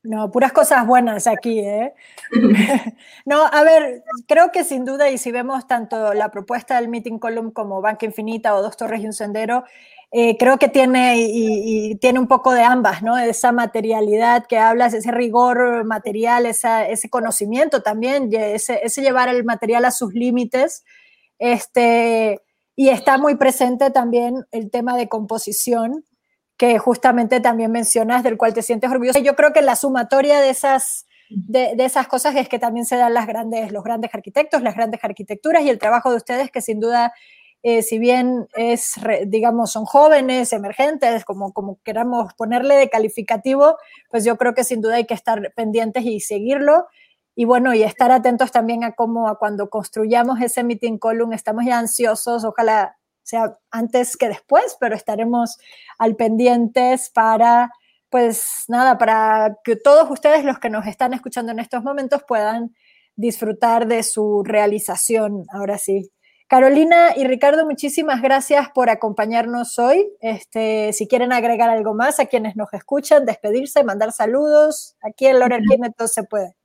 No, puras cosas buenas aquí, ¿eh? no, a ver, creo que sin duda, y si vemos tanto la propuesta del Meeting Column como Banca Infinita o Dos Torres y un Sendero, eh, creo que tiene, y, tiene un poco de ambas, ¿no? Esa materialidad que hablas, ese rigor material, ese conocimiento también, ese, ese, llevar el material a sus límites, este, y está muy presente también el tema de composición, que justamente también mencionas, del cual te sientes orgulloso. Yo creo que la sumatoria de esas, de, esas cosas es que también se dan las grandes, los grandes arquitectos, las grandes arquitecturas y el trabajo de ustedes que sin duda, eh, si bien es, digamos, son jóvenes, emergentes, como, como queramos ponerle de calificativo, pues yo creo que sin duda hay que estar pendientes y seguirlo. Y bueno, y estar atentos también a cómo a cuando construyamos ese meeting column, estamos ya ansiosos, ojalá sea antes que después, pero estaremos al pendientes para, pues nada, para que todos ustedes los que nos están escuchando en estos momentos puedan disfrutar de su realización. Ahora sí. Carolina y Ricardo, muchísimas gracias por acompañarnos hoy. Este, si quieren agregar algo más a quienes nos escuchan, despedirse, mandar saludos, aquí en Lorel todo se puede.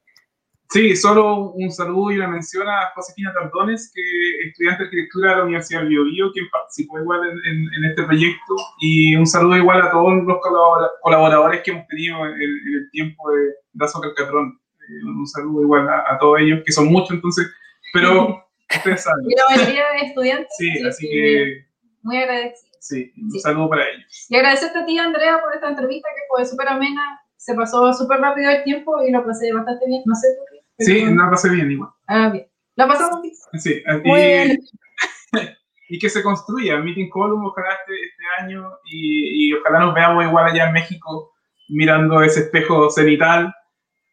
Sí, solo un saludo y una mención a Josefina Tardones, que es estudiante de arquitectura de la Universidad del Biobío, quien participó igual en, este proyecto, y un saludo igual a todos los colaboradores que hemos tenido en, el tiempo de Dazo Calcatrón. Eh, un saludo igual a, todos ellos, que son muchos, entonces, pero ustedes saben. Y la mayoría de estudiantes. Sí, así que... Muy agradecido. Sí, un saludo para ellos. Y agradecerte a ti, Andrea, por esta entrevista que fue súper amena. Se pasó súper rápido el tiempo y lo pasé bastante bien. No sé por qué. Sí, no pasé bien igual. Ah, bien. ¿La pasamos bien? Sí, y, y que se construya Meeting Column ojalá este, este año y, y, ojalá nos veamos igual allá en México mirando ese espejo cenital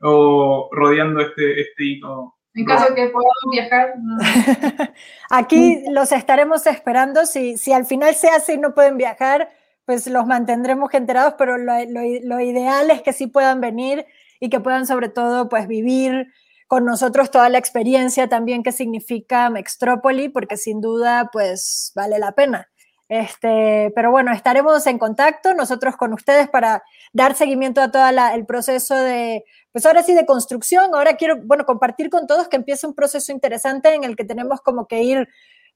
o rodeando este, este hito. En caso de que podamos viajar. Aquí los estaremos esperando. Si, si al final se hace y no pueden viajar, pues los mantendremos enterados, pero lo, lo, lo ideal es que sí puedan venir y que puedan sobre todo pues vivir con nosotros toda la experiencia también que significa Mextrópoli, porque sin duda, pues vale la pena. Este, pero bueno, estaremos en contacto nosotros con ustedes para dar seguimiento a todo el proceso de, pues ahora sí, de construcción. Ahora quiero, bueno, compartir con todos que empieza un proceso interesante en el que tenemos como que ir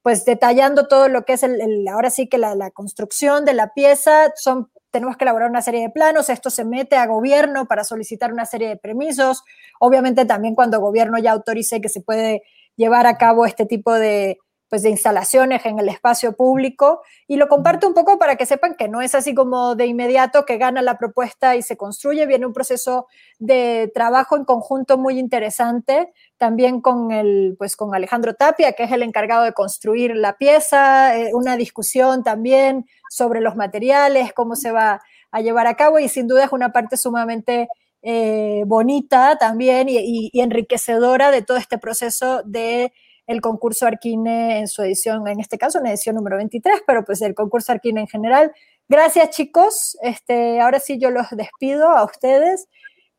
pues detallando todo lo que es el, ahora sí que la, la, construcción de la pieza, son tenemos que elaborar una serie de planos, esto se mete a gobierno para solicitar una serie de permisos, obviamente también cuando gobierno ya autorice que se puede llevar a cabo este tipo de, pues, de instalaciones en el espacio público. Y lo comparto un poco para que sepan que no es así como de inmediato que gana la propuesta y se construye, viene un proceso de trabajo en conjunto muy interesante, también con, el, pues, con Alejandro Tapia, que es el encargado de construir la pieza, eh, una discusión también sobre los materiales, cómo se va a llevar a cabo. Y sin duda es una parte sumamente eh, bonita también y, enriquecedora de todo este proceso de el concurso Arquine en su edición, en este caso, en edición número 23, pero pues el concurso Arquine en general. Gracias chicos, este, ahora sí yo los despido a ustedes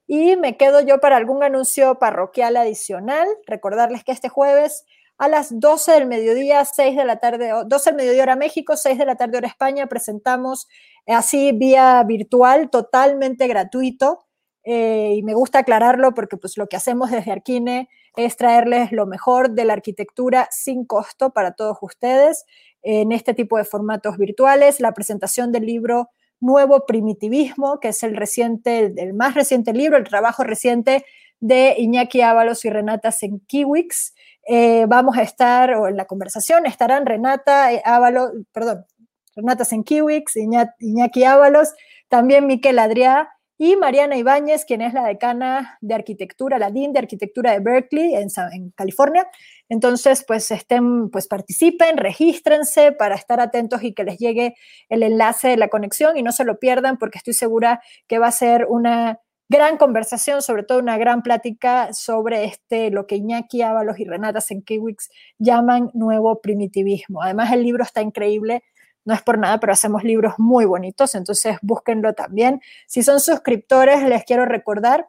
y me quedo yo para algún anuncio parroquial adicional. Recordarles que este jueves a las 12 del mediodía, 6 de la tarde, 12 del mediodía hora México, 6 de la tarde hora España, presentamos eh, así vía virtual, totalmente gratuito. Eh, y me gusta aclararlo porque pues lo que hacemos desde Arquine es traerles lo mejor de la arquitectura sin costo para todos ustedes en este tipo de formatos virtuales, la presentación del libro Nuevo Primitivismo, que es el reciente, el más reciente libro, el trabajo reciente de Iñaki Ábalos y Renata Senkiewicz, eh, vamos a estar, o en la conversación estarán Renata eh, Ábalos, perdón, Renata Senkiewicz, Iñaki Ábalos, también Miquel Adrià y Mariana Ibáñez, quien es la decana de arquitectura, la DIN de arquitectura de Berkeley en, en, California. Entonces, pues estén, pues participen, regístrense para estar atentos y que les llegue el enlace de la conexión y no se lo pierdan porque estoy segura que va a ser una gran conversación, sobre todo una gran plática sobre este, lo que Iñaki Ábalos y Renata Senkiewicz llaman nuevo primitivismo. Además, el libro está increíble, no es por nada, pero hacemos libros muy bonitos, entonces búsquenlo también. Si son suscriptores, les quiero recordar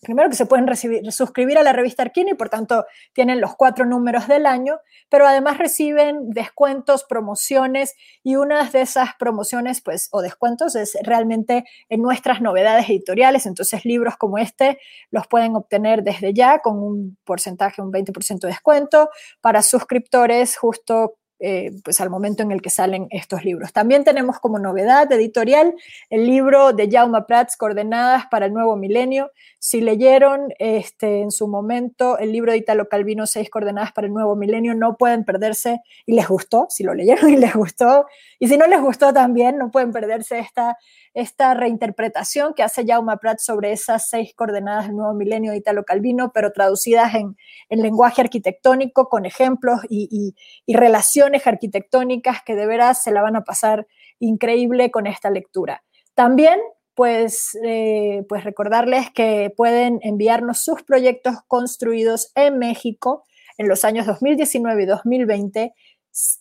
primero que se pueden recibir, suscribir a la revista Arquini, por tanto tienen los cuatro números del año, pero además reciben descuentos, promociones y unas de esas promociones pues, o descuentos es realmente en nuestras novedades editoriales, entonces libros como este los pueden obtener desde ya con un porcentaje, un 20% de descuento para suscriptores justo eh, pues al momento en el que salen estos libros. También tenemos como novedad editorial el libro de Jaume Prats, Coordenadas para el Nuevo Milenio. Si leyeron este, en su momento el libro de Italo Calvino, Seis Coordenadas para el Nuevo Milenio, no pueden perderse, y les gustó, si lo leyeron y les gustó, y si no les gustó también, no pueden perderse esta esta reinterpretación que hace Jaume Prat sobre esas seis coordenadas del nuevo milenio de Italo Calvino, pero traducidas en, lenguaje arquitectónico con ejemplos y, relaciones arquitectónicas que de veras se la van a pasar increíble con esta lectura. También pues, eh, pues recordarles que pueden enviarnos sus proyectos construidos en México en los años 2019 y 2020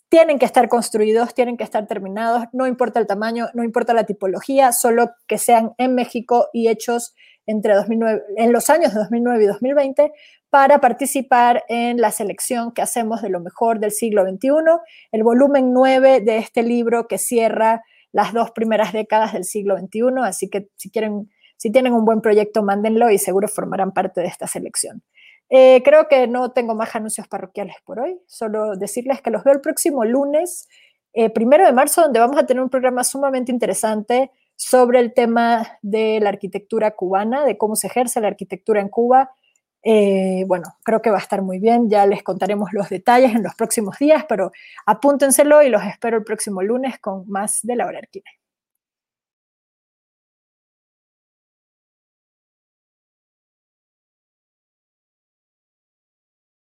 tienen que estar construidos, tienen que estar terminados, no importa el tamaño, no importa la tipología, solo que sean en México y hechos entre 2009, en los años de 2009 y 2020 para participar en la selección que hacemos de lo mejor del siglo XXI, el volumen 9 de este libro que cierra las dos primeras décadas del siglo XXI, así que si quieren, si tienen un buen proyecto, mándenlo y seguro formarán parte de esta selección. Eh, creo que no tengo más anuncios parroquiales por hoy, solo decirles que los veo el próximo lunes, eh, primero de marzo, donde vamos a tener un programa sumamente interesante sobre el tema de la arquitectura cubana, de cómo se ejerce la arquitectura en Cuba. Eh, bueno, creo que va a estar muy bien, ya les contaremos los detalles en los próximos días, pero apúntenselo y los espero el próximo lunes con más de la hora.